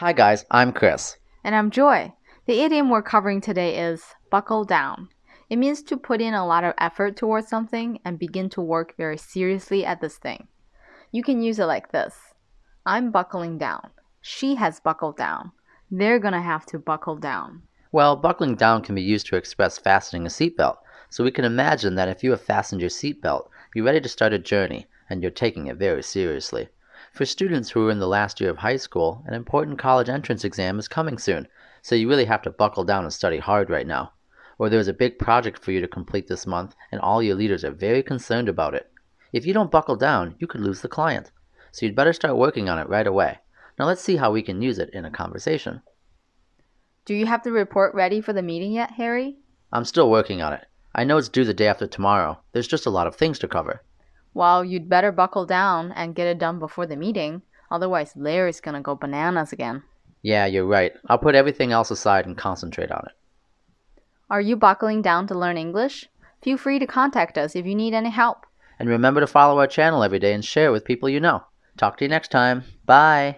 Hi, guys, I'm Chris. And I'm Joy. The idiom we're covering today is buckle down. It means to put in a lot of effort towards something and begin to work very seriously at this thing. You can use it like this I'm buckling down. She has buckled down. They're gonna have to buckle down. Well, buckling down can be used to express fastening a seatbelt. So we can imagine that if you have fastened your seatbelt, you're ready to start a journey, and you're taking it very seriously. For students who are in the last year of high school, an important college entrance exam is coming soon, so you really have to buckle down and study hard right now. Or there's a big project for you to complete this month, and all your leaders are very concerned about it. If you don't buckle down, you could lose the client. So you'd better start working on it right away. Now let's see how we can use it in a conversation. Do you have the report ready for the meeting yet, Harry? I'm still working on it. I know it's due the day after tomorrow. There's just a lot of things to cover. Well, you'd better buckle down and get it done before the meeting. Otherwise, Larry's gonna go bananas again. Yeah, you're right. I'll put everything else aside and concentrate on it. Are you buckling down to learn English? Feel free to contact us if you need any help. And remember to follow our channel every day and share with people you know. Talk to you next time. Bye.